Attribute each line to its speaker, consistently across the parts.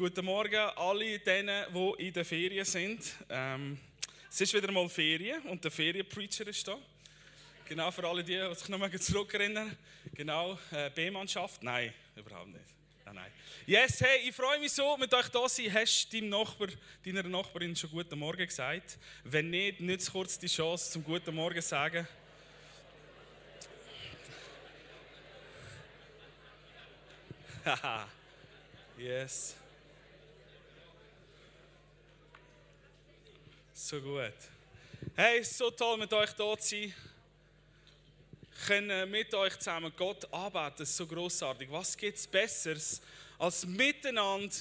Speaker 1: Guten Morgen alle denen, die in der Ferien sind. Ähm, es ist wieder mal Ferien und der Ferienpreacher ist da. Genau für alle die, die sich noch zurückerinnern. Genau, äh, B-Mannschaft? Nein, überhaupt nicht. Nein, nein. Yes, hey, ich freue mich so, mit euch da zu sein. Hast du deinem Nachbar, deiner Nachbarin schon Guten Morgen gesagt? Wenn nicht, nützt kurz die Chance zum Guten Morgen sagen. Haha. yes. So gut. Hey, so toll mit euch hier zu sein. Können mit euch zusammen Gott arbeiten, das ist so großartig. Was gibt es Besseres, als miteinander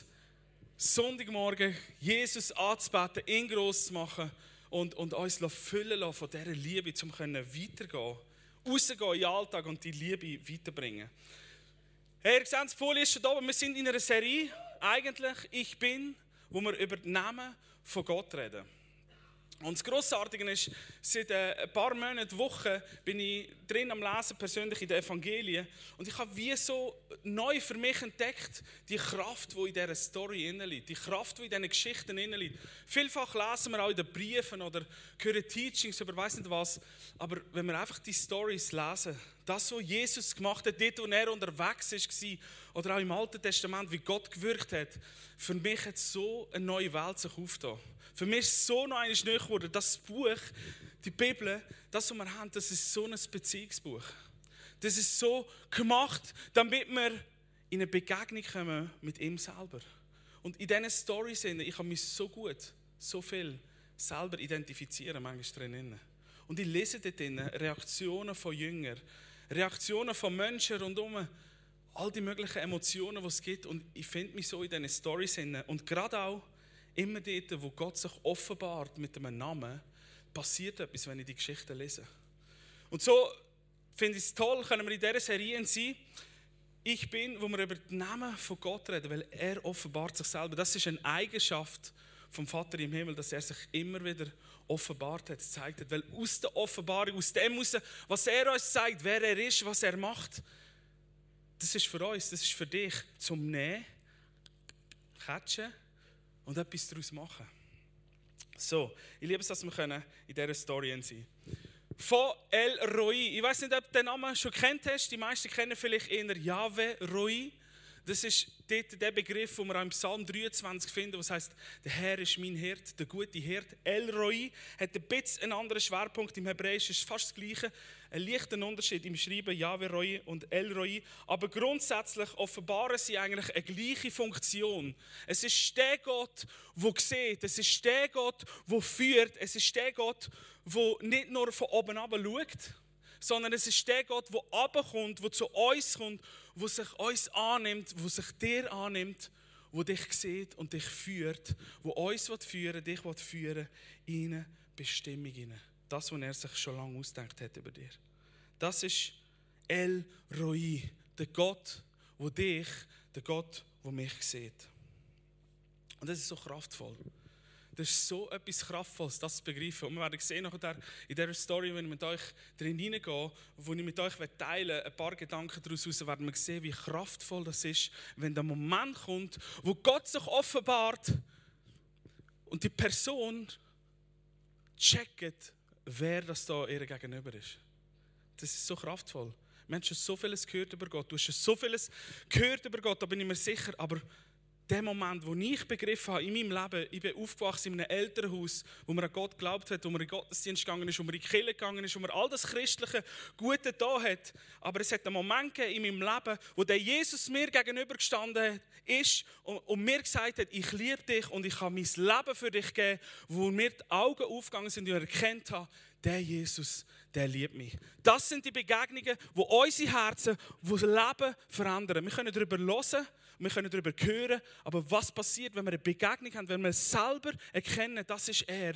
Speaker 1: Sonntagmorgen Jesus anzubeten, ihn groß zu machen und, und uns füllen lassen von dieser Liebe, um weitergehen, rausgehen in den Alltag und die Liebe weiterbringen. Hey, ihr seht, die Folie ist schon da, wir sind in einer Serie, eigentlich «Ich bin», wo wir über den Namen von Gott reden. Und das Grossartige ist, seit äh, ein paar Monaten, Wochen bin ich drin am Lesen, persönlich in den Evangelien. Und ich habe wie so neu für mich entdeckt, die Kraft, die in dieser Story liegt, die Kraft, die in diesen Geschichten liegt. Vielfach lesen wir auch in den Briefen oder hören Teachings über weiß nicht was. Aber wenn wir einfach die Stories lesen, das, was Jesus gemacht hat, dort, wo er unterwegs war, oder auch im Alten Testament, wie Gott gewirkt hat, für mich hat so eine neue Welt sich aufgetan. Für mich ist so noch eines neu geworden. Das Buch, die Bibel, das, was wir haben, das ist so ein Beziehungsbuch. Das ist so gemacht, damit wir in eine Begegnung kommen mit ihm selber. Und in diesen Storys, ich habe mich so gut, so viel selber identifizieren, manchmal drin. Und ich lese dort drin Reaktionen von Jüngern, Reaktionen von Menschen rundherum, all die möglichen Emotionen, die es gibt. Und ich finde mich so in diesen Storys. Und gerade auch, Immer dort, wo Gott sich offenbart mit einem Namen, passiert etwas, wenn ich die Geschichte lese. Und so finde ich es toll, können wir in dieser Serie sein. Ich bin, wo wir über den Namen von Gott reden, weil er offenbart sich selber. Das ist eine Eigenschaft vom Vater im Himmel, dass er sich immer wieder offenbart hat, gezeigt hat. Weil aus der Offenbarung, aus dem heraus, was er uns zeigt, wer er ist, was er macht, das ist für uns, das ist für dich zum Nähen, Catchen und etwas daraus machen. So, ich liebe es, dass wir können in dieser Story sein Von El Roi. Ich weiß nicht, ob du den Namen schon kennt hast. Die meisten kennen vielleicht eher Yahweh Roi. Das ist der Begriff, den wir im Psalm 23 finden, was heißt, der Herr ist mein Hirt, der gute Hirt. El Roi hat ein bisschen einen anderen Schwerpunkt. Im Hebräisch ist fast das Gleiche. Ein leichter Unterschied im Schreiben Yahweh Roi und El Roi. Aber grundsätzlich offenbaren sie eigentlich eine gleiche Funktion. Es ist der Gott, der sieht. Es ist der Gott, der führt. Es ist der Gott, der nicht nur von oben ab schaut, sondern es ist der Gott, der runterkommt, der zu uns kommt, der sich uns annimmt, der sich dir annimmt, der dich sieht und dich führt, der uns führen dich führen in eine Bestimmung hinein. Das, was er sich schon lange ausgedacht hat über dir. Das ist El Roi, der Gott, der dich, der Gott, der mich sieht. Und das ist so kraftvoll. Das ist so etwas Kraftvolles, das zu begreifen. Und wir werden sehen nachher in dieser Story, wenn ich mit euch drin hineingehe, wo ich mit euch teile, ein paar Gedanken daraus heraus, werden wir sehen, wie kraftvoll das ist, wenn der Moment kommt, wo Gott sich offenbart und die Person checkt, wer das da ihr gegenüber ist. Das ist so kraftvoll. Schon so vieles gehört über Gott. Du hast so vieles gehört über Gott, da bin ich mir sicher. Aber der Moment, wo ich begriffen habe in meinem Leben, ich bin aufgewachsen in einem Elternhaus, wo man an Gott geglaubt hat, wo man in Gottesdienst gegangen ist, wo man in die Kirche gegangen ist, wo man all das Christliche Gute da hat. Aber es hat einen Moment gegeben in meinem Leben, wo der Jesus mir gegenübergestanden ist und, mir gesagt hat, ich liebe dich und ich habe mein Leben für dich gegeben, wo mir die Augen aufgegangen sind und ich erkannt habe, der Jesus, der liebt mich. Das sind die Begegnungen, wo unsere Herzen, wo das Leben verändern. Wir können darüber hören, wir können darüber hören, aber was passiert, wenn wir eine Begegnung haben, wenn wir selber erkennen, das ist er,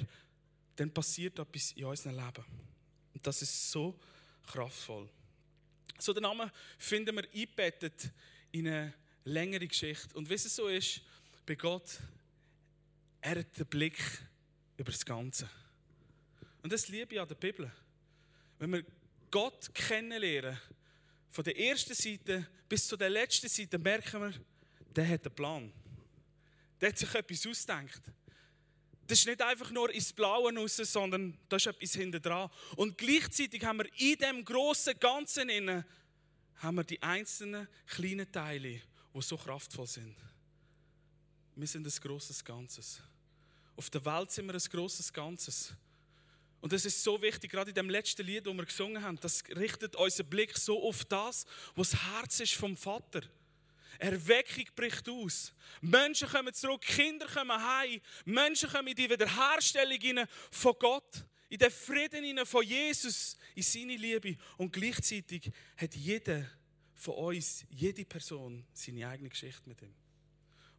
Speaker 1: dann passiert etwas in unserem Leben. Und das ist so kraftvoll. So, den Namen finden wir eingebettet in eine längere Geschichte. Und wie es so ist, bei Gott, er hat den Blick über das Ganze. Und das liebe ich an der Bibel. Wenn wir Gott kennenlernen, von der ersten Seite bis zu der letzten Seite, merken wir, der hat einen Plan. der hat sich etwas ausgedacht. Das ist nicht einfach nur ins Blaue raus, sondern da ist etwas hinter dran. Und gleichzeitig haben wir in dem großen Ganzen innen haben wir die einzelnen kleinen Teile, die so kraftvoll sind. Wir sind ein großes Ganzes. Auf der Welt sind wir ein großes Ganzes. Und das ist so wichtig, gerade in dem letzten Lied, das wir gesungen haben, das richtet unseren Blick so auf das, was das Herz ist vom Vater. Erweckung bricht aus. Menschen kommen zurück, Kinder kommen heim. Menschen kommen in die Wiederherstellung von Gott, in den Frieden von Jesus, in seine Liebe. Und gleichzeitig hat jeder von uns, jede Person, seine eigene Geschichte mit ihm.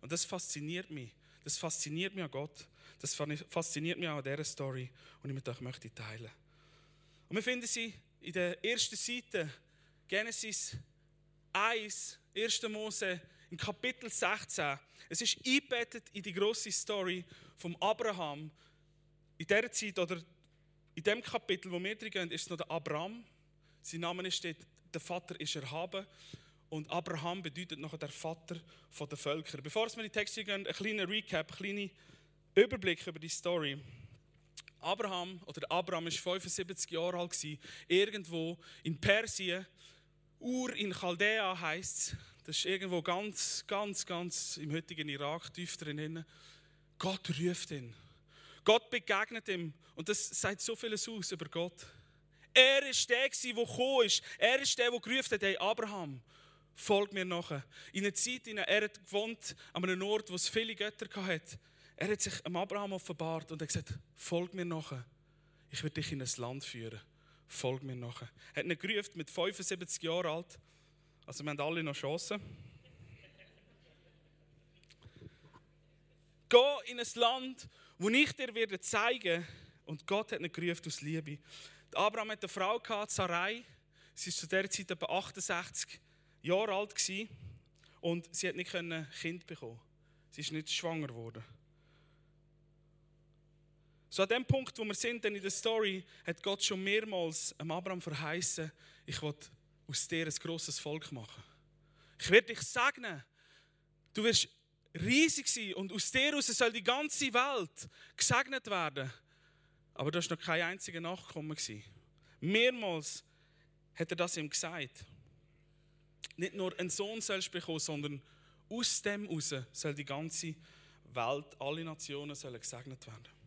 Speaker 1: Und das fasziniert mich. Das fasziniert mich an Gott. Das fasziniert mich auch an dieser Story, die ich mit euch möchte teilen. Und wir finden sie in der ersten Seite, Genesis 1, 1. Mose, im Kapitel 16. Es ist eingebettet in die große Story von Abraham. In dieser Zeit oder in dem Kapitel, wo wir drin gehen, ist es noch der Abraham. Sein Name steht, der Vater ist erhaben. Und Abraham bedeutet noch der Vater der Völker. Bevor wir in die Texte gehen, ein kleiner Recap, ein kleiner Überblick über die Story. Abraham oder Abraham ist 75 Jahre alt irgendwo in Persien Ur in Chaldea heißt das ist irgendwo ganz, ganz, ganz im heutigen Irak, tief drinnen. Gott ruft ihn. Gott begegnet ihm. Und das sagt so vieles aus über Gott. Er ist der, der gekommen ist. Er ist der, der gerufen hat, hey Abraham, folg mir nachher. In einer Zeit, in der er hat gewohnt, an einem Ort, wo es viele Götter hatte, er hat sich am Abraham offenbart und hat gesagt, folg mir nachher. Ich werde dich in ein Land führen folg mir nachher. Er hat ihn gerufen mit 75 Jahren alt. Also wir haben alle noch Chancen. Geh in ein Land, wo ich dir werde zeigen und Gott hat ihn gerufen aus Liebe. Abraham hat eine Frau gehabt, Sarai. Sie war zu dieser Zeit etwa 68 Jahre alt und sie hat nicht ein Kind bekommen. Sie ist nicht schwanger geworden. So an dem Punkt, wo wir sind in der Story, hat Gott schon mehrmals am Abraham verheißen, ich will aus dir ein grosses Volk machen. Ich werde dich segnen. Du wirst riesig sein und aus dir heraus soll die ganze Welt gesegnet werden. Aber da war noch kein einziger Nachkommen. Mehrmals hat er das ihm gesagt. Nicht nur ein Sohn sollst bekommen, sondern aus dem heraus soll die ganze Welt, alle Nationen sollen gesegnet werden.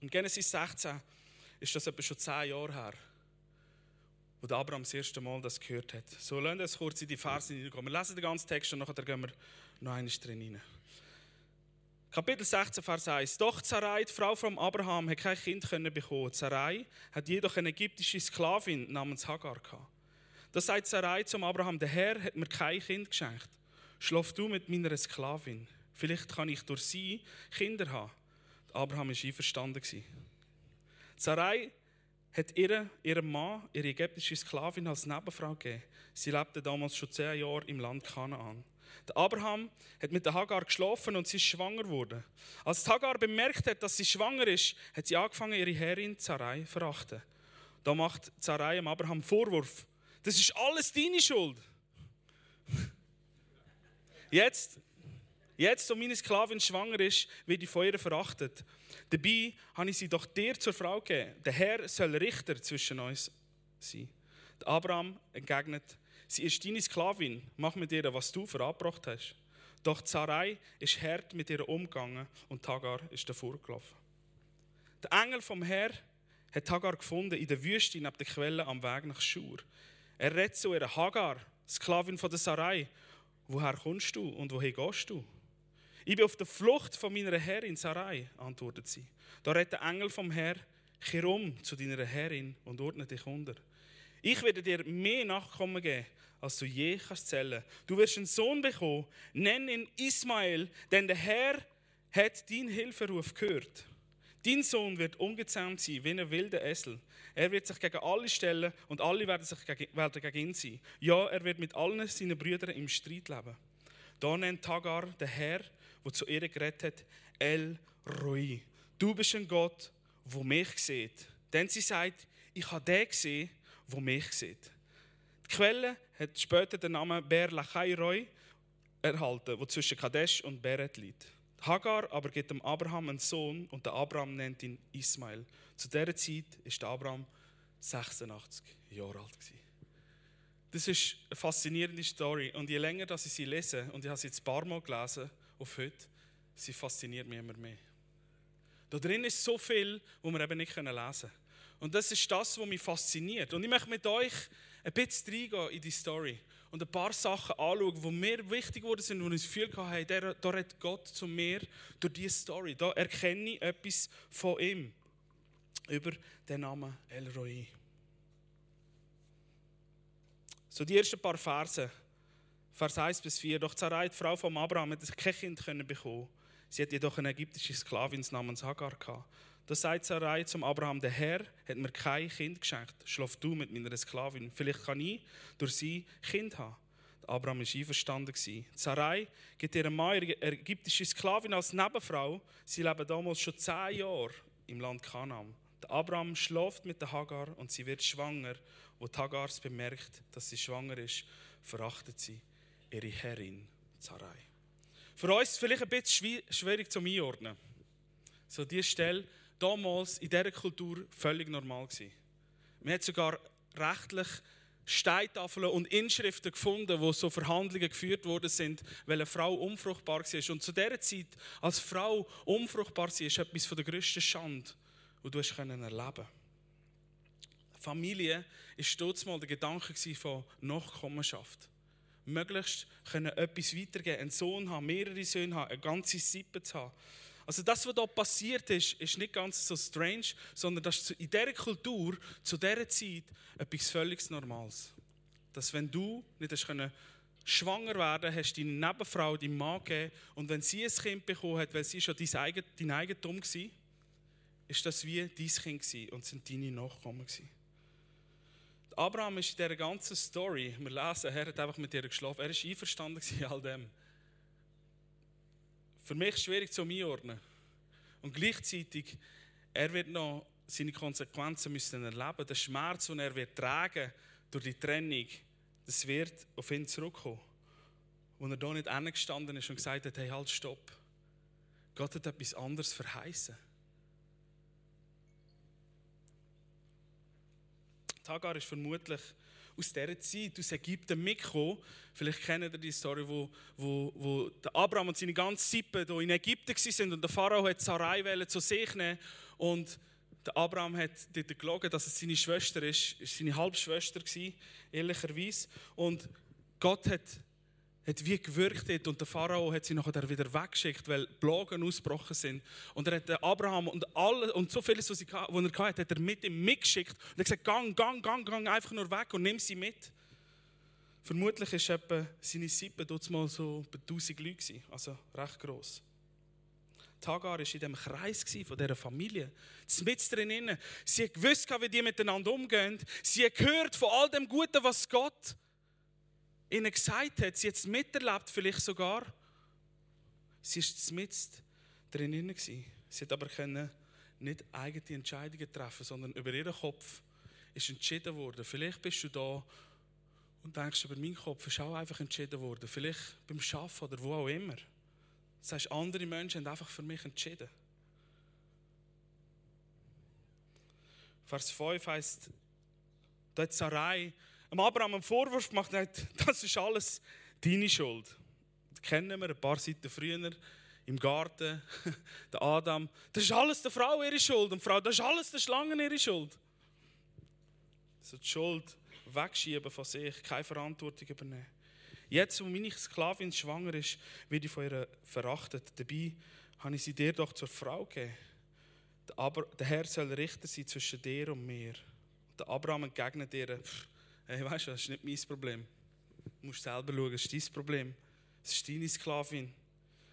Speaker 1: In Genesis 16 ist das etwa schon zehn Jahre her, wo Abraham das erste Mal das gehört hat. So, wir uns kurz in die Verse hineingehen. Wir lesen den ganzen Text und nachher gehen wir noch einmal drin hinein. Kapitel 16, Vers 1. Doch Sarai, die Frau von Abraham, hat kein Kind können bekommen. Sarai hat jedoch eine ägyptische Sklavin namens Hagar gehabt. Da sagt Sarai zum Abraham: Der Herr hat mir kein Kind geschenkt. Schlaf du mit meiner Sklavin. Vielleicht kann ich durch sie Kinder haben. Abraham war einverstanden. Sarai hat ihre, ihrem Mann, ihre ägyptische Sklavin, als Nebenfrau gegeben. Sie lebte damals schon zehn Jahre im Land Kanaan. Der Abraham hat mit der Hagar geschlafen und sie ist schwanger geworden. Als Hagar bemerkt hat, dass sie schwanger ist, hat sie angefangen, ihre Herrin Sarai zu verachten. Da macht Sarai dem Abraham Vorwurf. Das ist alles deine Schuld. Jetzt Jetzt, wo meine Sklavin schwanger ist, wird ich von ihr verachtet. Dabei habe ich sie doch dir zur Frau gegeben. Der Herr soll Richter zwischen uns sein. Der Abraham entgegnet, sie ist deine Sklavin, mach mit ihr, was du verabbracht hast. Doch Sarai ist hart mit ihr umgegangen und Hagar ist davor gelaufen. Der Engel vom Herr hat Hagar gefunden in der Wüste neben der Quelle am Weg nach Schur. Er redet zu ihr, Hagar, Sklavin von der Sarai, woher kommst du und woher gehst du? Ich bin auf der Flucht von meiner Herrin Sarai, antwortet sie. Da redet der Engel vom Herr, kehr um zu deiner Herrin und ordne dich unter. Ich werde dir mehr Nachkommen geben, als du je kannst zählen. Du wirst einen Sohn bekommen, nenn ihn Ismael, denn der Herr hat deinen Hilferuf gehört. Dein Sohn wird ungezähmt sein wie ein wilder Esel. Er wird sich gegen alle stellen und alle werden, sich gegen, gegen ihn sein. Ja, er wird mit allen seinen Brüdern im Streit leben. Da nennt Hagar der Herr wo zu ihr geredet hat, El Roi. Du bist ein Gott, wo mich sieht. Denn sie sagt, ich habe den gesehen, wo mich sieht. Die Quelle hat später den Namen Ber Lachai Roy erhalten, wo zwischen Kadesh und Beret liegt. Hagar aber gibt dem Abraham einen Sohn und der Abraham nennt ihn Ismael. Zu dieser Zeit ist der Abraham 86 Jahre alt. Das ist eine faszinierende Story und je länger dass ich sie lese und ich habe sie jetzt ein paar Mal gelesen auf heute, sie fasziniert mich immer mehr. Da drin ist so viel, wo wir eben nicht lesen können. Und das ist das, was mich fasziniert. Und ich möchte mit euch ein bisschen reingehen in die Story und ein paar Sachen anschauen, die mir wichtig geworden sind, wo ich das Gefühl hatte, da redet Gott zu mir durch diese Story. Da erkenne ich etwas von ihm über den Namen El Roi. So die ersten paar Verse, Vers 1 bis 4. Doch Sarai, die Frau von Abraham, hat kein Kind bekommen. Sie hat jedoch eine ägyptische Sklavin namens Hagar gehabt. Da sagt Sarai zum Abraham, der Herr hat mir kein Kind geschenkt. Schlaf du mit meiner Sklavin. Vielleicht kann ich durch sie Kind haben. Abraham war einverstanden. Sarai gibt ihrem Mann ihre ägyptische Sklavin als Nebenfrau. Sie leben damals schon zehn Jahre im Land Kanaan. Der Abraham schläft mit der Hagar und sie wird schwanger. Wo Hagar bemerkt, dass sie schwanger ist, verachtet sie ihre Herrin Sarai. Für uns ist es vielleicht ein bisschen schwierig zu einordnen. So diese Stelle damals in dieser Kultur völlig normal gewesen. Man hat sogar rechtlich Steintafeln und Inschriften gefunden, wo so Verhandlungen geführt worden sind, weil eine Frau unfruchtbar war. Und zu dieser Zeit, als Frau unfruchtbar war, ist etwas von der grössten Schande, die du erleben konntest. Familie war mal der Gedanke von Nachkommenschaft. Möglichst können etwas weitergeben, einen Sohn haben, mehrere Söhne haben, eine ganze Sippe zu haben. Also das, was da passiert ist, ist nicht ganz so strange, sondern das ist in dieser Kultur, zu dieser Zeit, etwas völlig Normales. Dass wenn du nicht hast können, schwanger werden hast deine Nebenfrau, deinem Mann gegeben, und wenn sie ein Kind bekommen hat, weil sie schon dein, Eigen, dein Eigentum war, ist das wie dein Kind gewesen und sind deine Nachkommen gewesen. Abraham ist in dieser ganzen Story, wir lesen, er hat einfach mit ihr geschlafen, er war einverstanden in all dem für mich schwierig zu einordnen. Und gleichzeitig, er wird noch seine Konsequenzen müssen erleben. Der Schmerz, den er wird tragen durch die Trennung, das wird auf ihn zurückkommen. Wo er da nicht angestanden ist und gesagt hat, hey, halt, stopp. Gott hat etwas anderes verheißen. Hagar ist vermutlich aus dieser Zeit, aus Ägypten mitgekommen. Vielleicht kennt ihr die Story, wo, wo, wo Abraham und seine ganze Sippe in Ägypten waren und der Pharao hat Sarai zu sich nehmen und der Abraham hat dort gelogen, dass es seine Schwester ist, ist seine Halbschwester war, ehrlicherweise. Und Gott hat hat wie gewirkt hat und der Pharao hat sie nachher wieder weggeschickt, weil Plagen ausgebrochen sind. Und er hat Abraham und alle und so vieles, was, er hatte, hat er mit ihm mitgeschickt und er hat gesagt, gang, gang, gang, gang einfach nur weg und nimm sie mit. Vermutlich war etwa seine Sippe dort mal so bei 1000 Leute, also recht gross. Tagar war in diesem Kreis von dieser Familie. Mit drinnen. Sie hat gewusst, wie die miteinander umgehen. Sie hat gehört von all dem Guten, was Gott ihnen gesagt hat, sie jetzt miterlebt, vielleicht sogar. Sie war mit drinnen. Sie hat aber können nicht eigene Entscheidungen treffen, sondern über ihren Kopf ist entschieden worden. Vielleicht bist du da und denkst, über meinen Kopf ist auch einfach entschieden worden. Vielleicht beim Schaffen oder wo auch immer. Das heißt, andere Menschen haben einfach für mich entschieden. Vers 5 heißt, hat Sarai dem Abraham einen Vorwurf gemacht und hat, das ist alles deine Schuld. Das kennen wir ein paar Seiten früher im Garten, der Adam. Das ist alles der Frau ihre Schuld und Frau, das ist alles der Schlangen ihre Schuld. So die Schuld wegschieben von sich, keine Verantwortung übernehmen. Jetzt, wo meine Sklavin schwanger ist, werde ich von ihr verachtet. Dabei habe ich sie dir doch zur Frau gegeben. Aber der Herr soll Richter sein zwischen dir und mir. Der Abraham entgegnet ihr, Hey, weißt du, das ist nicht mein Problem. Du musst selber schauen, das ist dein Problem. Es ist deine Sklavin.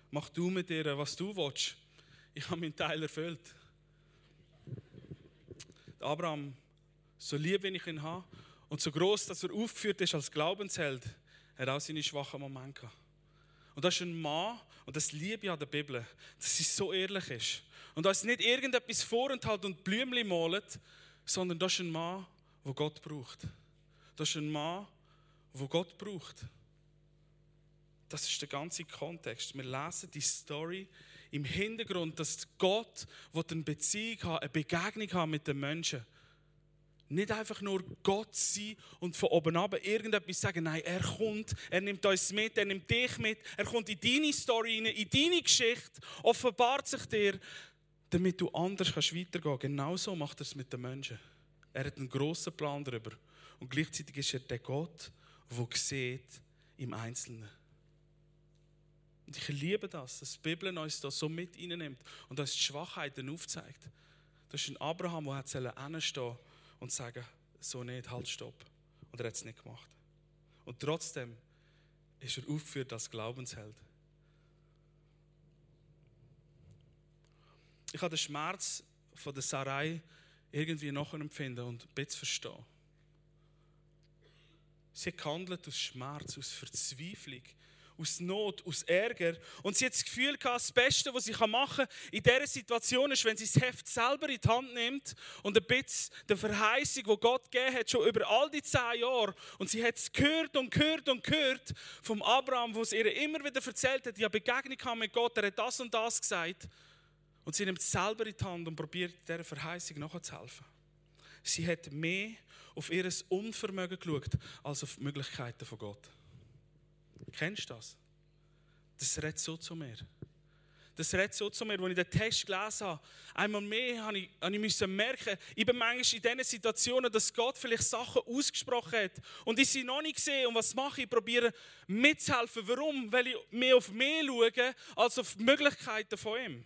Speaker 1: Mach du mit ihr, was du willst. Ich habe meinen Teil erfüllt. Abraham, so lieb, wie ich ihn habe, und so groß, dass er aufgeführt ist als Glaubensheld, hat auch seine schwachen Momente. Und das ist ein Mann, und das liebe ich an der Bibel, dass sie so ehrlich ist. Und dass nicht irgendetwas vorenthält und Blümchen malt, sondern das ist ein Mann, der Gott braucht. Das ist ein Mann, der Gott braucht. das ist der ganze Kontext. Wir lesen die Story im Hintergrund, dass Gott eine Beziehung haben, eine Begegnung haben mit den Menschen. Nicht einfach nur Gott sein und von oben ab irgendetwas sagen. Nein, er kommt, er nimmt uns mit, er nimmt dich mit, er kommt in deine Story rein, in deine Geschichte, offenbart sich dir, damit du anders kannst weitergehen kannst. Genauso macht er es mit den Menschen. Er hat einen grossen Plan darüber. Und gleichzeitig ist er der Gott, der sieht im Einzelnen. Und ich liebe das, dass die Bibel uns da so mit nimmt und uns die Schwachheiten aufzeigt. Das ist ein Abraham, der hat hinstehen und sagen, so nicht, halt, stopp. Und er hat es nicht gemacht. Und trotzdem ist er aufgeführt als Glaubensheld. Ich habe den Schmerz von der Sarai irgendwie nachempfinden und ein bisschen verstehen. Sie handelt aus Schmerz, aus Verzweiflung, aus Not, aus Ärger. Und sie hat das Gefühl gehabt, das Beste, was sie machen kann in dieser Situation ist, wenn sie das Heft selber in die Hand nimmt und ein bisschen der Verheißung, die Gott gegeben hat, schon über all die zehn Jahre. Und sie hat es gehört und gehört und gehört vom Abraham, wo es ihr immer wieder erzählt hat, ja Begegnung mit Gott, er hat das und das gesagt. Und sie nimmt es selber in die Hand und probiert dieser Verheißung nachzuhelfen. Sie hat mehr auf ihr Unvermögen geschaut, als auf die Möglichkeiten von Gott. Kennst du das? Das redet so zu mir. Das redet so zu mir, als ich den Text gelesen habe. Einmal mehr habe ich, habe ich merken, ich bin manchmal in diesen Situationen, dass Gott vielleicht Sachen ausgesprochen hat und ich sie noch nicht sehe. Und was mache ich? Ich probiere mitzuhelfen. Warum? Weil ich mehr auf mich schaue, als auf die Möglichkeiten von ihm.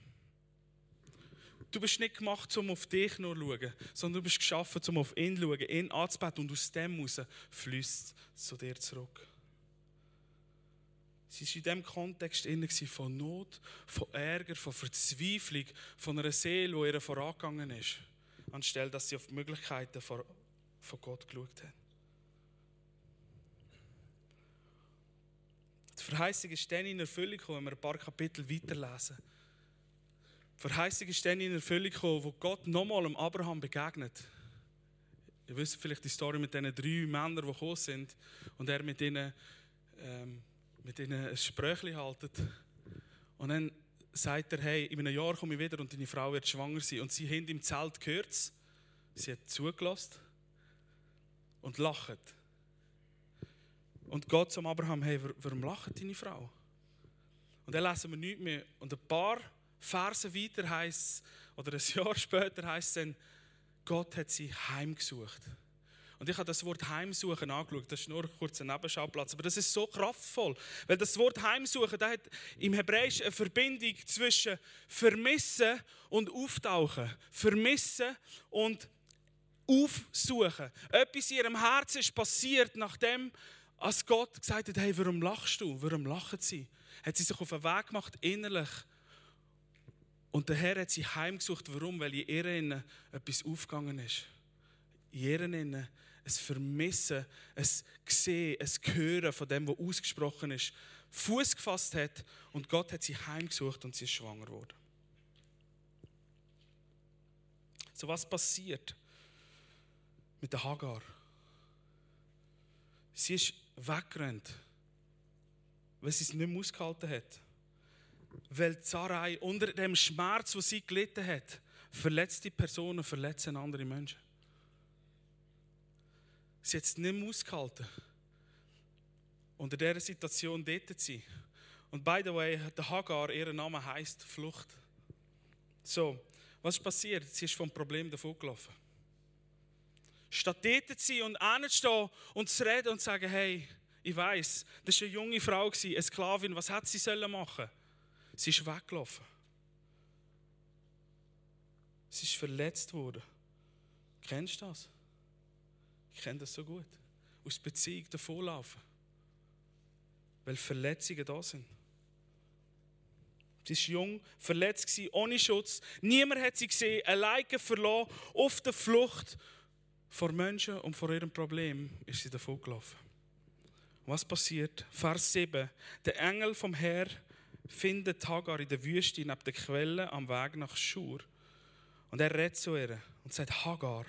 Speaker 1: Du bist nicht gemacht, um auf dich nur zu schauen, sondern du bist geschaffen, um auf ihn zu schauen, ihn anzubeten und aus dem heraus fließt zu dir zurück. Sie war in diesem Kontext von Not, von Ärger, von Verzweiflung, von einer Seele, die ihr vorangegangen ist, anstelle dass sie auf die Möglichkeiten von, Gott geschaut hat. Die Verheißung ist dann in Erfüllung wenn wir ein paar Kapitel weiterlesen. Verheißung ist dann in Erfüllung gekommen, wo Gott nochmal dem Abraham begegnet. Ihr wisst vielleicht die Story mit diesen drei Männern, die gekommen sind und er mit ihnen ähm, mit ihnen ein Spröchli haltet. Und dann sagt er, hey, in einem Jahr komme ich wieder und deine Frau wird schwanger sein. Und sie haben im Zelt gehört, sie hat zugelassen und lacht. Und Gott zum Abraham, hey, warum lacht deine Frau? Und dann lesen wir nichts mehr. Und ein paar Verse weiter heißt oder ein Jahr später heißt es dann, Gott hat sie heimgesucht. Und ich habe das Wort Heimsuchen angeschaut. Das ist nur kurz ein Nebenschauplatz. Aber das ist so kraftvoll. Weil das Wort Heimsuchen, das hat im Hebräisch eine Verbindung zwischen Vermissen und Auftauchen. Vermissen und Aufsuchen. Etwas in ihrem Herzen ist passiert, nachdem als Gott gesagt hat, hey, warum lachst du? Warum lachen sie? Hat sie sich auf den Weg gemacht, innerlich. Und der Herr hat sie heimgesucht. Warum? Weil in ihr etwas aufgegangen ist. In ihr ein Vermissen, ein Sehen, ein Hören von dem, was ausgesprochen ist, Fuß gefasst hat und Gott hat sie heimgesucht und sie ist schwanger geworden. So was passiert mit der Hagar? Sie ist weggerannt, weil sie es nicht mehr ausgehalten hat. Weil Sarai unter dem Schmerz, wo sie gelitten hat, verletzte Personen verletzen andere Menschen. Sie hat es nicht mehr ausgehalten. Unter dieser Situation dort zu sein. Und by the way, der Hagar, ihr Name heißt Flucht. So, was ist passiert? Sie ist vom Problem davon gelaufen. Statt dort zu sein und anzustehen und zu reden und zu sagen, hey, ich weiß, das war eine junge Frau, eine Sklavin, was hat sie sollen machen? Sie ist weggelaufen. Sie ist verletzt worden. Kennst du das? Ich kenne das so gut. Aus Beziehung davonlaufen. Weil Verletzungen da sind. Sie war jung, verletzt, ohne Schutz. Niemand hat sie gesehen, alleine verloren, auf der Flucht vor Menschen und vor ihrem Problem ist sie davon gelaufen. Was passiert? Vers 7. Der Engel vom Herr findet Hagar in der Wüste neben der Quelle am Weg nach Schur. Und er redet zu ihr und sagt: Hagar,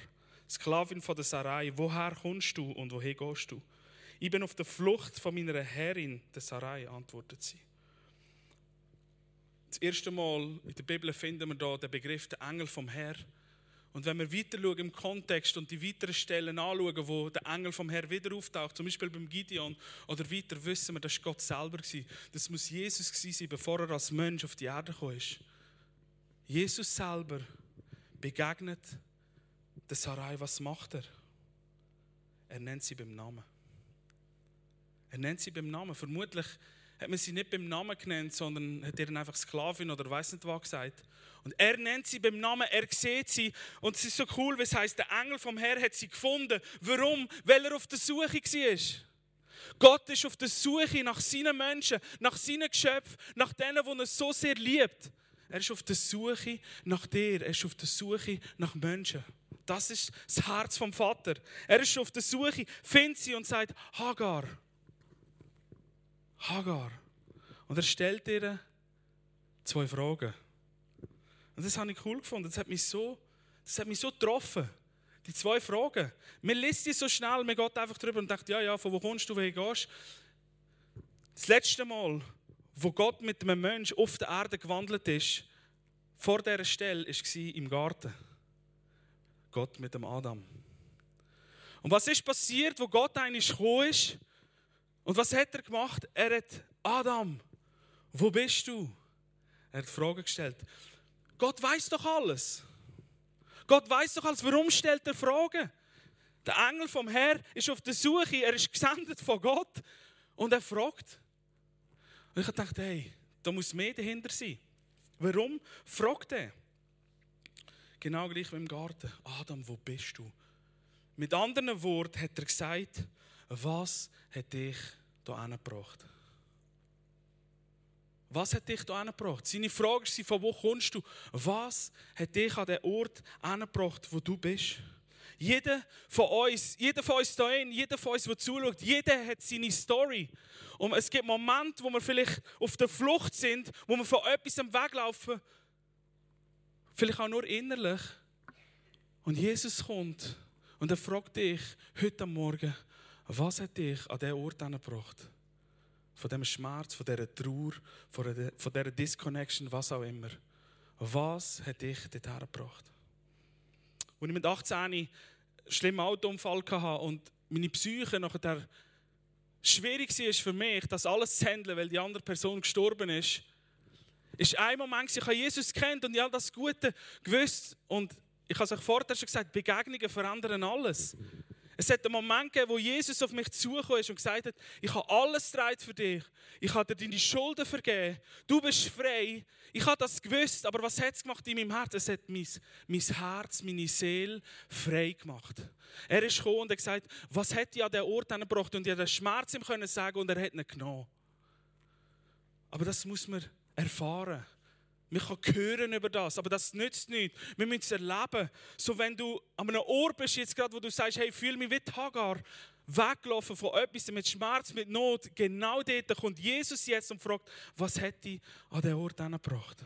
Speaker 1: Sklavin von der Sarai, woher kommst du und woher gehst du? Ich bin auf der Flucht von meiner Herrin, der Sarai, antwortet sie. Das erste Mal in der Bibel finden wir da den Begriff der Engel vom Herr. Und wenn wir weiter schauen im Kontext und die weiteren Stellen anschauen, wo der Engel vom Herr wieder auftaucht, zum Beispiel beim Gideon oder weiter, wissen wir, das war Gott selber. Das muss Jesus sein, bevor er als Mensch auf die Erde kam. Jesus selber begegnet der Sarai. Was macht er? Er nennt sie beim Namen. Er nennt sie beim Namen. Vermutlich hat man sie nicht beim Namen genannt, sondern hat ihr einfach Sklavin oder weiß nicht was gesagt. Und er nennt sie beim Namen, er sieht sie. Und es ist so cool, was heißt, der Engel vom Herrn hat sie gefunden. Warum? Weil er auf der Suche war. Gott ist auf der Suche nach seinen Menschen, nach seinen Geschöpfen, nach denen, die er so sehr liebt. Er ist auf der Suche nach dir, er ist auf der Suche nach Menschen. Das ist das Herz vom Vater. Er ist auf der Suche, findet sie und sagt, Hagar, Hagar. Und er stellt ihr zwei Fragen. Und das habe ich cool gefunden. Das hat mich so, das hat mich so getroffen. Die zwei Fragen. Man liest sie so schnell, man geht einfach drüber und denkt, ja, ja, von wo kommst du, woher gehst Das letzte Mal, wo Gott mit einem Menschen auf der Erde gewandelt ist, vor dieser Stelle, war im Garten. Gott mit dem Adam. Und was ist passiert, wo Gott eigentlich gekommen ist? Und was hat er gemacht? Er hat Adam, wo bist du? Er hat Fragen gestellt. Gott weiß doch alles. Gott weiß doch alles. Warum stellt er Fragen? Der Engel vom Herr ist auf der Suche. Er ist gesendet von Gott und er fragt. Und ich dachte, hey, da muss mehr dahinter sein. Warum fragt er? Genau gleich wie im Garten. Adam, wo bist du? Mit anderen Worten hat er gesagt, was hat dich hier gebracht? Was hat dich hier gebracht? Seine Frage ist, von wo kommst du? Was hat dich an den Ort gebracht, wo du bist? Jeder von uns, jeder von uns hier, jeder von uns, der zuschaut, jeder hat seine Story. Und es gibt Momente, wo wir vielleicht auf der Flucht sind, wo wir von etwas weglaufen, vielleicht auch nur innerlich. Und Jesus kommt und er fragt dich heute Morgen, was hat dich an diesen Ort gebracht? von dem Schmerz, von dieser Trauer, von dieser Disconnection, was auch immer. Was hat dich dorthin gebracht? Als ich mit 18 einen schlimmen Autounfall hatte und meine Psyche nachher schwierig war für mich, das alles zu handeln, weil die andere Person gestorben ist, ist ein Moment, ich habe Jesus kennt und ich habe das Gute gewusst und ich habe es euch vorher schon gesagt, Begegnungen verändern alles. Es hat einen Moment gegeben, wo Jesus auf mich zugekommen ist und gesagt hat, ich habe alles für dich. Ich habe dir deine Schulden vergeben. Du bist frei. Ich habe das gewusst, aber was hat es gemacht in meinem Herz? Es hat mein, mein Herz, meine Seele frei gemacht. Er ist gekommen und hat gesagt, was hat ich an den Ort gebracht? Und ich den Schmerz ihm können sagen und er hat ihn genommen. Aber das muss man erfahren. Man kann hören über das, aber das nützt nichts. Wir müssen es erleben. So, wenn du an einem Ort bist, jetzt gerade, wo du sagst, hey, fühl mich wie Hagar, weggelaufen von etwas mit Schmerz, mit Not, genau dort kommt Jesus jetzt und fragt, was hat dich an den Ort gebracht?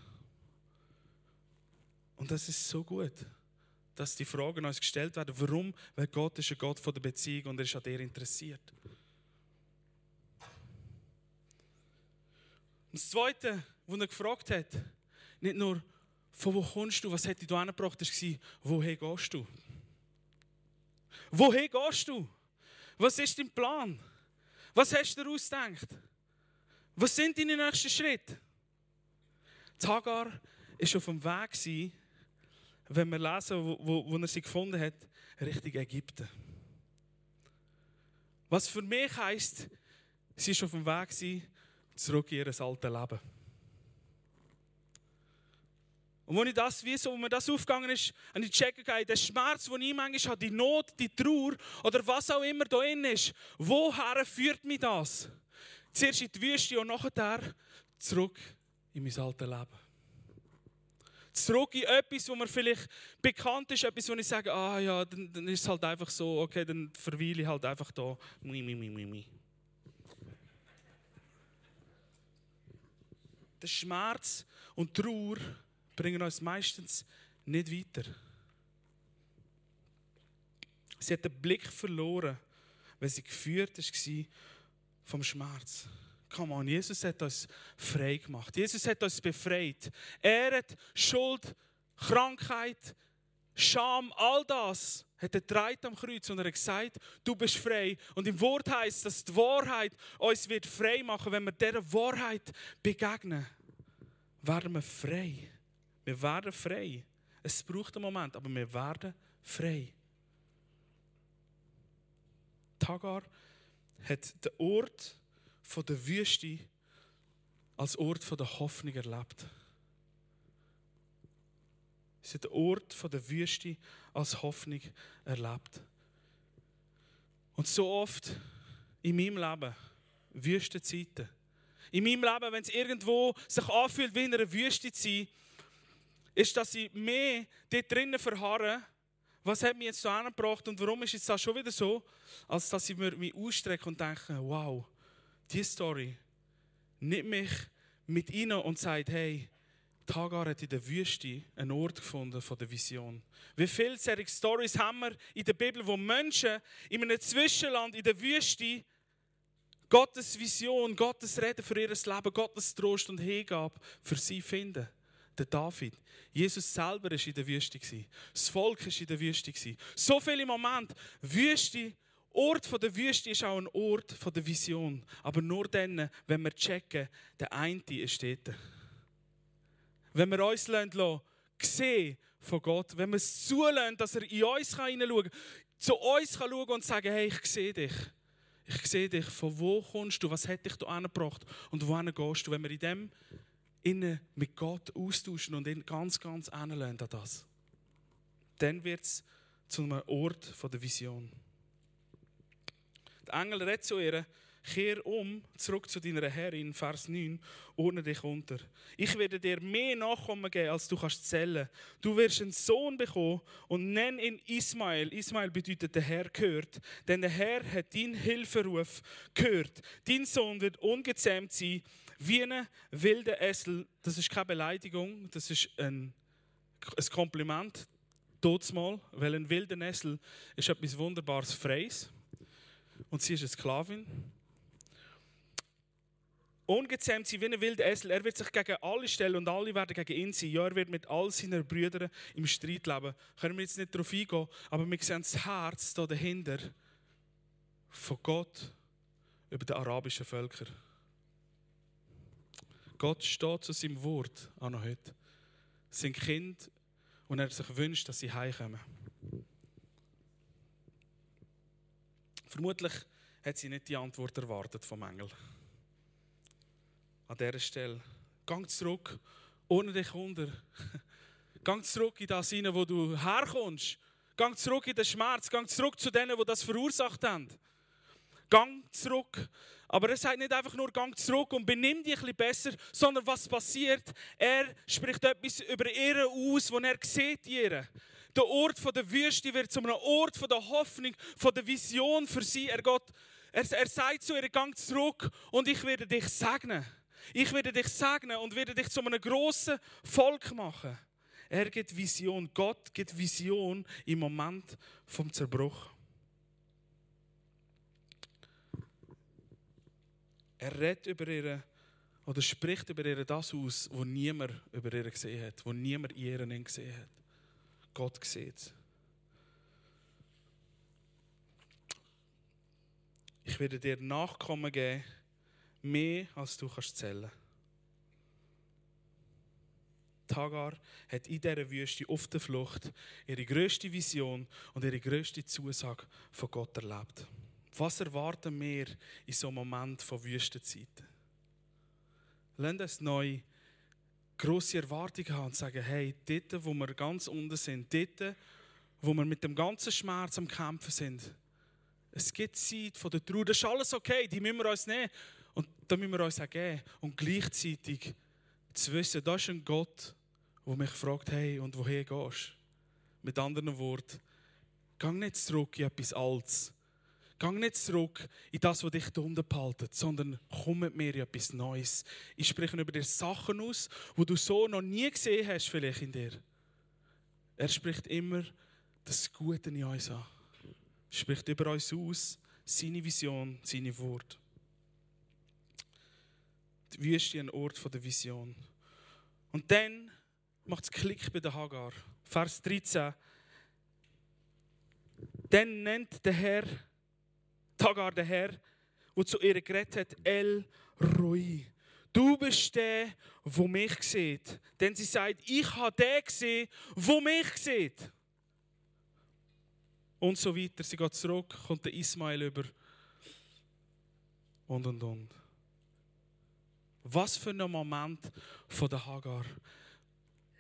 Speaker 1: Und das ist so gut, dass die Fragen uns gestellt werden. Warum? Weil Gott ist ein Gott von der Beziehung und er ist an dir interessiert. Und das Zweite, was er gefragt hat, nicht nur, von wo kommst du, was hat dich da gebracht, das war, woher gehst du? Woher gehst du? Was ist dein Plan? Was hast du dir ausgedacht? Was sind deine nächsten Schritte? Hagar war auf dem Weg, wenn wir lesen, wo, wo, wo er sie gefunden hat, Richtung Ägypten. Was für mich heisst, sie war auf dem Weg zurück in ihr altes Leben. Und als ich das, wie so, wo mir das aufgegangen ist, habe ich checken gegangen, der Schmerz, den ich manchmal habe, die Not, die Trauer oder was auch immer da drin ist, woher führt mich das? Zuerst in die Wüste und nachher zurück in mein altes Leben. Zurück in etwas, wo mir vielleicht bekannt ist, etwas, wo ich sage, ah ja, dann, dann ist es halt einfach so, okay, dann verweile ich halt einfach da. Mi, mi, mi, mi, mi. Der Schmerz und Trauer bringen uns meistens nicht weiter. Sie hat den Blick verloren, weil sie geführt war vom Schmerz. Come on, Jesus hat uns frei gemacht. Jesus hat uns befreit. Er hat Schuld, Krankheit, Scham, all das hat er am Kreuz und er hat gesagt, du bist frei. Und im Wort heißt, dass die Wahrheit uns wird frei machen. Wenn wir dieser Wahrheit begegnen, werden wir frei. Wir werden frei. Es braucht einen Moment, aber wir werden frei. Tagar hat den Ort der Wüste als Ort der Hoffnung erlebt. Sie hat den Ort der Wüste als Hoffnung erlebt. Und so oft in meinem Leben, Wüstenzeiten, in meinem Leben, wenn es irgendwo sich anfühlt, wie in einer Wüste zu sein, ist, dass ich mehr dort drinnen verharre, was hat mich jetzt so angebracht und warum ist jetzt das schon wieder so, als dass ich mich ausstrecke und denke, wow, diese Story nimmt mich mit rein und sagt, hey, Hagar hat in der Wüste einen Ort gefunden von der Vision. Wie viele solche Stories haben wir in der Bibel, wo Menschen in einem Zwischenland, in der Wüste, Gottes Vision, Gottes Reden für ihr Leben, Gottes Trost und Hingabe für sie finden. Der David. Jesus selber war in der Wüste. Das Volk war in der Wüste. So viele Momente. Wüste, Ort der Wüste ist auch ein Ort der Vision. Aber nur dann, wenn wir checken, der eine ist dort. Wenn wir uns lassen, sehen von Gott, wenn wir es zulassen, dass er in uns hineinschauen kann, zu uns schauen und sagen, hey, ich sehe dich. Ich sehe dich, von wo kommst du, was hat dich da angebracht und wohin gehst du. Wenn wir in dem innen mit Gott austauschen und ihn ganz, ganz anlernen an das, dann wird es zu einem Ort der Vision. Der Engel redet zu ihr, Kehr um, zurück zu deiner Herrin, Vers 9, ordne dich unter. Ich werde dir mehr Nachkommen geben, als du kannst zählen. Du wirst einen Sohn bekommen und nenn ihn Ismael. Ismael bedeutet, der Herr gehört. Denn der Herr hat deinen Hilferuf gehört. Dein Sohn wird ungezähmt sein, wie ein wilder Essel. Das ist keine Beleidigung, das ist ein, ein Kompliment. Totsmal, weil ein wilder Essel ist etwas Wunderbares, Freies. Und sie ist eine Sklavin ungezähmt sein wie ein wilder Esel. Er wird sich gegen alle stellen und alle werden gegen ihn sein. Ja, er wird mit all seinen Brüdern im Streit leben. Können wir jetzt nicht darauf eingehen, aber wir sehen das Herz da dahinter von Gott über die arabischen Völker. Gott steht zu seinem Wort auch noch heute. Sein Kind und er sich wünscht, dass sie heimkommen. Vermutlich hat sie nicht die Antwort erwartet vom Engel an dieser Stelle. Gang zurück, ohne dich unter. Gang zurück in das hinein, wo du herkommst. Gang zurück in den Schmerz. Gang zurück zu denen, die das verursacht haben. Gang zurück. Aber er sagt nicht einfach nur, gang zurück und benimm dich ein bisschen besser, sondern was passiert? Er spricht etwas über ihre aus, wo er sieht ihre. Der Ort der Wüste wird zu einem Ort der Hoffnung, von der Vision für sie. Er, geht, er, er sagt zu ihr, gang zurück und ich werde dich segnen. Ich werde dich segnen und werde dich zu einem großen Volk machen. Er gibt Vision. Gott gibt Vision im Moment vom Zerbruch. Er redet über ihre oder spricht über ihre das aus, was niemand über ihre gesehen hat, wo niemand ihren gesehen hat. Gott sieht Ich werde dir Nachkommen geben, mehr als du kannst zählen. Tagar hat in dieser Wüste auf der Flucht ihre größte Vision und ihre größte Zusage von Gott erlebt. Was erwarten wir in so einem Moment von Wüstenzeiten? Lasst uns neu grosse Erwartungen haben und sagen, hey, dort, wo wir ganz unten sind, dort, wo wir mit dem ganzen Schmerz am Kämpfen sind, es gibt Zeit von der Trauer, das ist alles okay, die müssen wir uns nehmen. Und da müssen wir uns auch geben. Und gleichzeitig zu wissen, da ist ein Gott, der mich fragt, hey, und woher gehst? Mit anderen Worten, geh nicht zurück in etwas Altes. Geh nicht zurück in das, was dich da unten behaltet, sondern komm mit mir in etwas Neues. Ich spreche über dir Sachen aus, wo du so noch nie gesehen hast, vielleicht in dir. Er spricht immer das Gute in uns an. Er spricht über uns aus, seine Vision, seine Wort. Die Wüste ein Ort der Vision. Und dann macht es Klick bei der Hagar. Vers 13. Dann nennt der Herr, Hagar der Herr, der zu ihr geredet hat, El Roi. Du bist der, der mich sieht. Denn sie sagt, ich habe den gesehen, der mich sieht. Und so weiter. Sie geht zurück, kommt der Ismail über. Und, und, und. Was für ein Moment von der Hagar.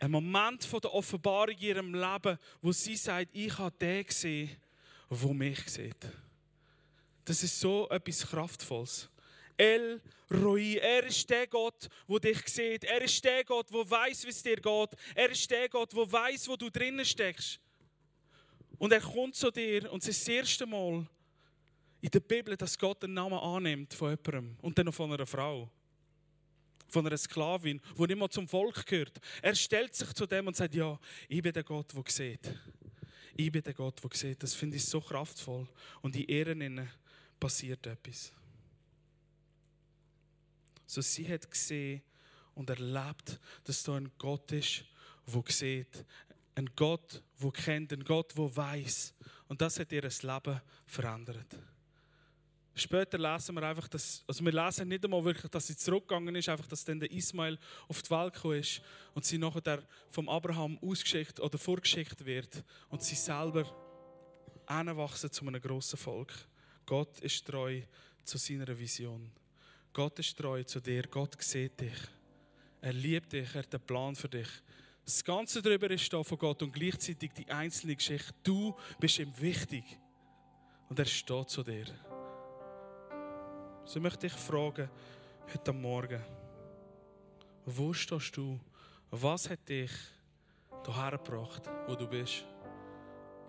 Speaker 1: Ein Moment von der Offenbarung in ihrem Leben, wo sie sagt, ich habe den gesehen, der mich sieht. Das ist so etwas Kraftvolles. El Roi. Er ist der Gott, der dich sieht. Er ist der Gott, der weiß, wie es dir geht. Er ist der Gott, der weiß, wo du drinnen steckst. Und er kommt zu dir und es ist das erste Mal in der Bibel, dass Gott den Namen annimmt von jemandem und dann noch von einer Frau. Von einer Sklavin, die nicht mal zum Volk gehört. Er stellt sich zu dem und sagt: Ja, ich bin der Gott, der sieht. Ich bin der Gott, der sieht. Das finde ich so kraftvoll. Und in Ehren passiert etwas. So sie hat gesehen und erlebt, dass da ein Gott ist, der sieht. Ein Gott, der kennt, ein Gott, der weiß. Und das hat ihr Leben verändert. Später lesen wir einfach, dass, also wir lesen nicht einmal wirklich, dass sie zurückgegangen ist, einfach, dass dann der Ismail auf die Welt gekommen ist und sie nachher vom Abraham ausgeschickt oder vorgeschickt wird und sie selber anwachsen zu einem grossen Volk. Gott ist treu zu seiner Vision. Gott ist treu zu dir. Gott sieht dich. Er liebt dich. Er hat einen Plan für dich. Das Ganze darüber ist da von Gott und gleichzeitig die einzelne Geschichte. Du bist ihm wichtig. Und er steht zu dir. So möchte ich fragen, heute Morgen, wo stehst du? Was hat dich hierher gebracht, wo du bist?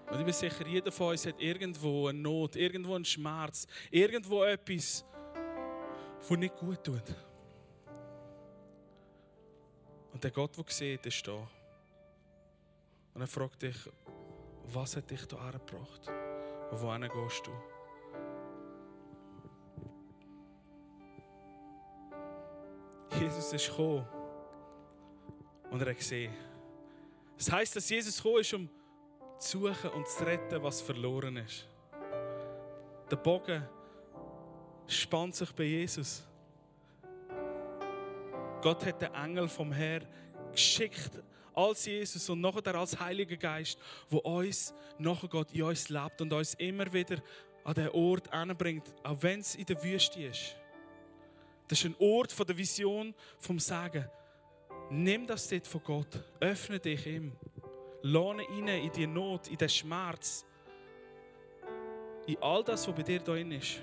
Speaker 1: Und ich bin sicher, jeder von uns hat irgendwo eine Not, irgendwo einen Schmerz, irgendwo etwas, das nicht gut tut. Und der Gott, der sieht, ist da. Und er fragt dich, was hat dich hierher gebracht? Und wohin gehst du? Jesus ist gekommen und er hat gesehen. Das heisst, dass Jesus gekommen ist, um zu suchen und zu retten, was verloren ist. Der Bogen spannt sich bei Jesus. Gott hat den Engel vom Herr geschickt als Jesus und nachher als Heiliger Geist, wo uns nachher Gott in uns lebt und uns immer wieder an den Ort anbringt, auch wenn es in der Wüste ist. Das ist ein Ort von der Vision, vom Sagen. Nimm das dort von Gott, öffne dich ihm, lohne ihn in die Not, in den Schmerz, in all das, was bei dir drin ist.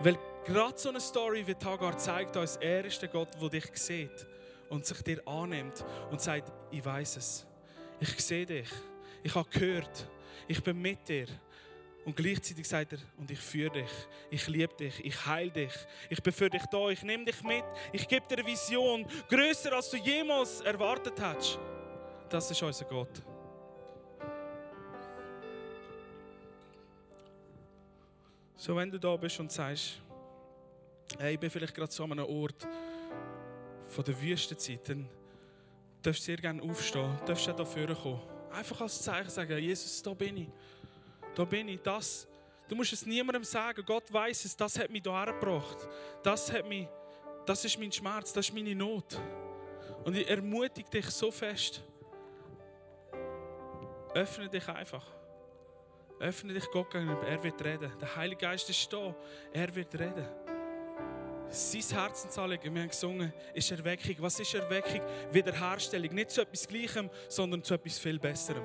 Speaker 1: Weil gerade so eine Story wie Tagar zeigt uns, er ist der Gott, der dich sieht und sich dir annimmt und sagt, ich weiß es. Ich sehe dich. Ich habe gehört. Ich bin mit dir. Und gleichzeitig sagt er, und ich führe dich, ich liebe dich, ich heile dich, ich bin für dich da, ich nehme dich mit, ich gebe dir eine Vision, größer als du jemals erwartet hast. Das ist unser Gott. So, wenn du da bist und sagst, hey, ich bin vielleicht gerade so an einem Ort von der Wüstenzeit, dann darfst du sehr gerne aufstehen, darfst du da vorne kommen. Einfach als Zeichen sagen, Jesus, da bin ich. Da bin ich, das. Du musst es niemandem sagen, Gott weiß es, das hat mich hierher gebracht. Das hat mich, das ist mein Schmerz, das ist meine Not. Und ich ermutige dich so fest. Öffne dich einfach. Öffne dich Gott gegenüber. Er wird reden. Der Heilige Geist ist da. Er wird reden. Sein Herzensanliegen, wir haben gesungen, ist Erweckung. Was ist Erweckung? Wiederherstellung. Nicht zu etwas Gleichem, sondern zu etwas viel Besserem.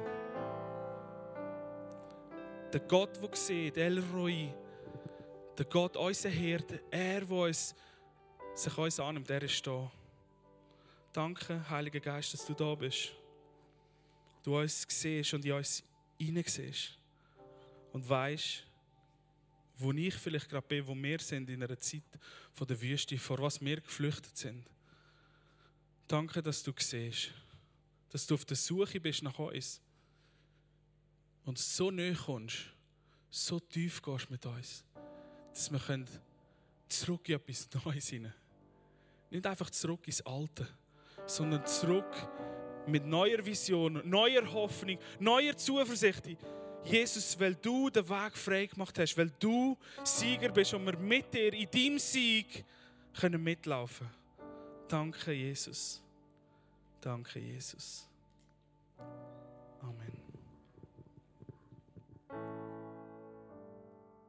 Speaker 1: Der Gott, der sieht, El Roi, der Gott, unser Hirte, er, der uns, sich uns annimmt, er ist da. Danke, Heiliger Geist, dass du da bist. Du uns siehst und in uns hineinsiehst und weißt, wo ich vielleicht gerade bin, wo wir sind in einer Zeit von der Wüste, vor was wir geflüchtet sind. Danke, dass du siehst, dass du auf der Suche bist nach uns und so nahe kommst, so tief gehst mit uns. dass wir zurück in etwas Neues hinein. Nicht einfach zurück ins Alte, sondern zurück mit neuer Vision, neuer Hoffnung, neuer Zuversicht. Jesus, weil du den Weg frei gemacht hast, weil du Sieger bist und wir mit dir in deinem Sieg können mitlaufen. Danke, Jesus. Danke, Jesus. Amen.